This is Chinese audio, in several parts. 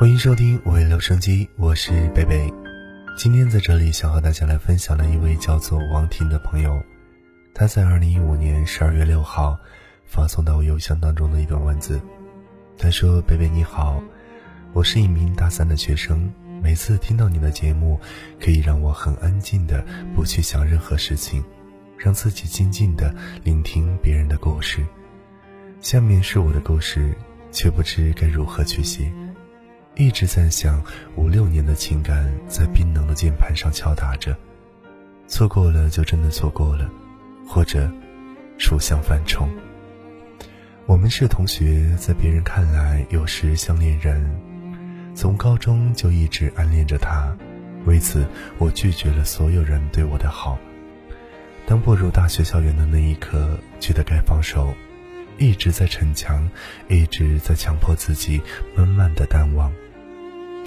欢迎收听五位留声机，我是贝贝。今天在这里想和大家来分享的一位叫做王婷的朋友，他在二零一五年十二月六号发送到我邮箱当中的一段文字。他说：“贝贝你好，我是一名大三的学生，每次听到你的节目，可以让我很安静的不去想任何事情，让自己静静的聆听别人的故事。下面是我的故事，却不知该如何去写。”一直在想，五六年的情感在冰冷的键盘上敲打着，错过了就真的错过了，或者属相犯冲。我们是同学，在别人看来有时像恋人，从高中就一直暗恋着他，为此我拒绝了所有人对我的好。当步入大学校园的那一刻，觉得该放手。一直在逞强，一直在强迫自己慢慢的淡忘。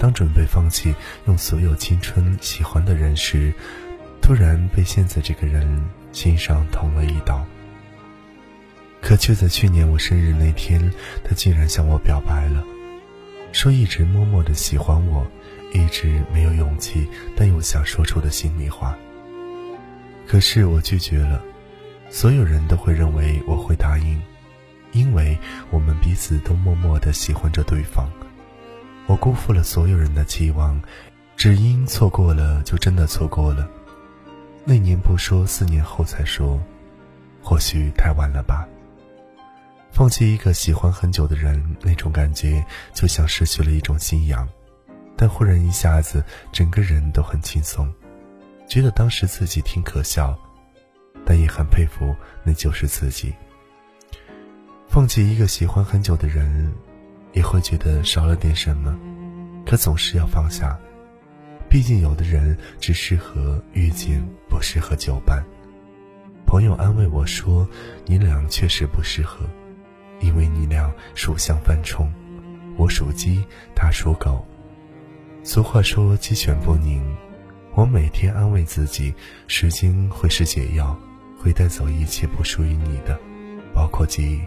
当准备放弃用所有青春喜欢的人时，突然被现在这个人心上捅了一刀。可却在去年我生日那天，他竟然向我表白了，说一直默默的喜欢我，一直没有勇气但又想说出的心里话。可是我拒绝了，所有人都会认为我会答应。彼此都默默的喜欢着对方，我辜负了所有人的期望，只因错过了就真的错过了。那年不说，四年后才说，或许太晚了吧。放弃一个喜欢很久的人，那种感觉就像失去了一种信仰，但忽然一下子，整个人都很轻松，觉得当时自己挺可笑，但也很佩服那就是自己。放弃一个喜欢很久的人，也会觉得少了点什么，可总是要放下。毕竟有的人只适合遇见，不适合久伴。朋友安慰我说：“你俩确实不适合，因为你俩属相犯冲，我属鸡，他属狗。俗话说鸡犬不宁。我每天安慰自己，时间会是解药，会带走一切不属于你的，包括记忆。”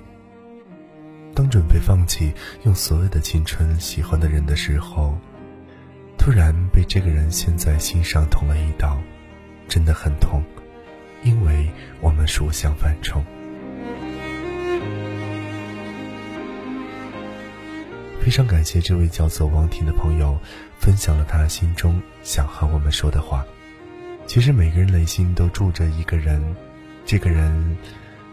当准备放弃用所有的青春喜欢的人的时候，突然被这个人陷在心上捅了一刀，真的很痛，因为我们属相反冲。非常感谢这位叫做王婷的朋友，分享了他心中想和我们说的话。其实每个人内心都住着一个人，这个人。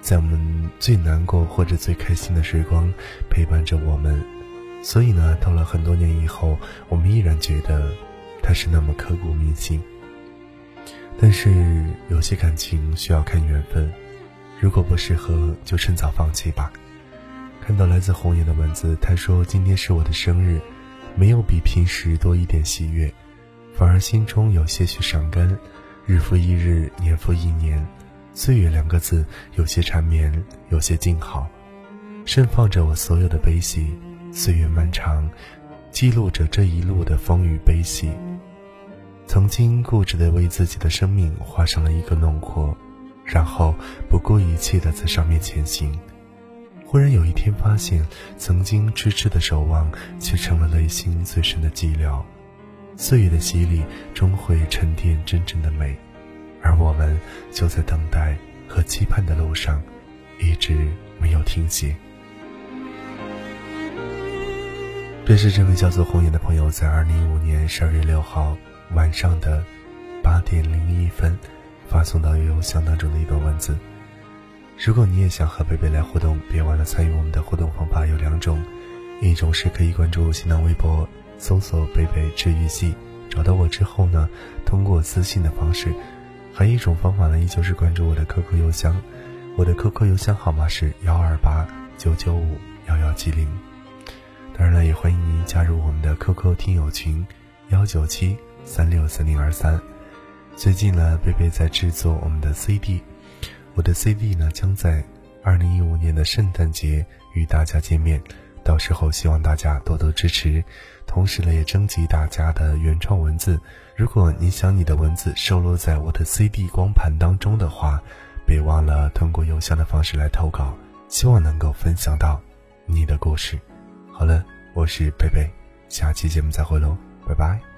在我们最难过或者最开心的时光，陪伴着我们。所以呢，到了很多年以后，我们依然觉得他是那么刻骨铭心。但是有些感情需要看缘分，如果不适合，就趁早放弃吧。看到来自红颜的文字，他说：“今天是我的生日，没有比平时多一点喜悦，反而心中有些许伤感。日复一日，年复一年。”岁月两个字，有些缠绵，有些静好，盛放着我所有的悲喜。岁月漫长，记录着这一路的风雨悲喜。曾经固执的为自己的生命画上了一个轮廓，然后不顾一切的在上面前行。忽然有一天发现，曾经痴痴的守望，却成了内心最深的寂寥。岁月的洗礼，终会沉淀真正的美。而我们就在等待和期盼的路上，一直没有停歇。这是这位叫做红颜的朋友在二零一五年十二月六号晚上的八点零一分发送到邮箱当中的一段文字。如果你也想和贝贝来互动，别忘了参与我们的互动方法有两种，一种是可以关注新浪微博搜索“贝贝治愈系”，找到我之后呢，通过私信的方式。还有一种方法呢，依旧是关注我的 QQ 邮箱，我的 QQ 邮箱号码是幺二八九九五幺幺七零。当然了，也欢迎您加入我们的 QQ 听友群幺九七三六三零二三。最近呢，贝贝在制作我们的 CD，我的 CD 呢将在二零一五年的圣诞节与大家见面。到时候希望大家多多支持，同时呢也征集大家的原创文字。如果你想你的文字收录在我的 CD 光盘当中的话，别忘了通过邮箱的方式来投稿，希望能够分享到你的故事。好了，我是贝贝。下期节目再会喽，拜拜。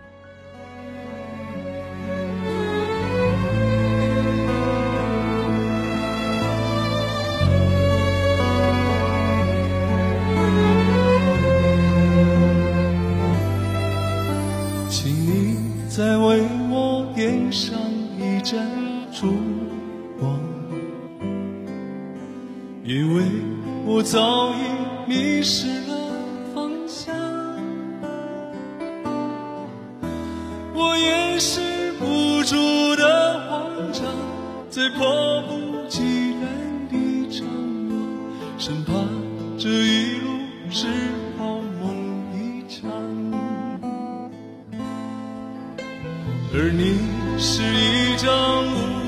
早已迷失了方向。我掩饰不住的慌张，在迫不及待地张望，生怕这一路是好梦一场。而你是一张无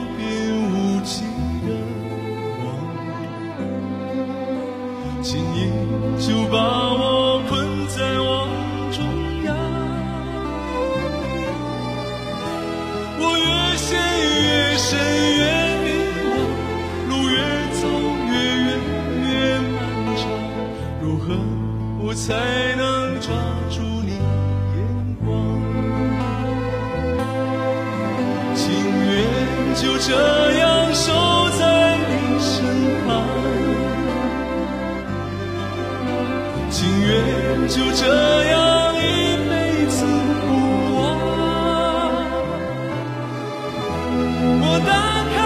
就把我困在网中央。我越陷越深越迷惘，路越走越远越漫长，如何我才能抓住你眼光？情愿就这样愿就这样一辈子不忘。我打开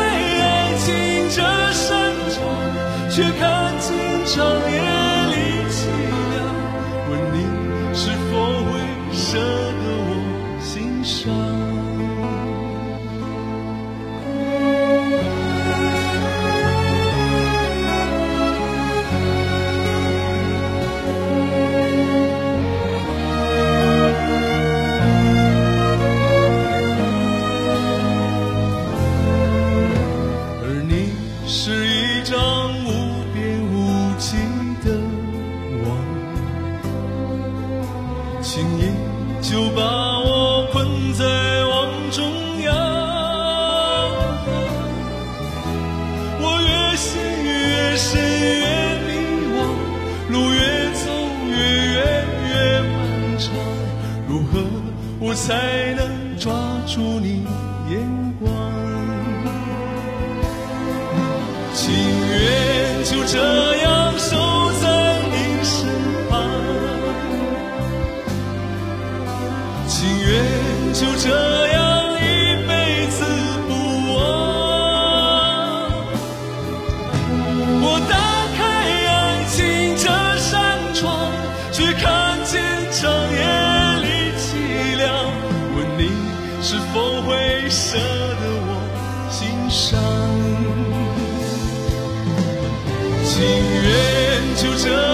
爱情这扇窗，却看见长夜轻易就把我困在网中央。我越陷越深越迷惘，路越走越远越漫长，如何我才能抓住你眼光？情愿就这样伤？情愿就这样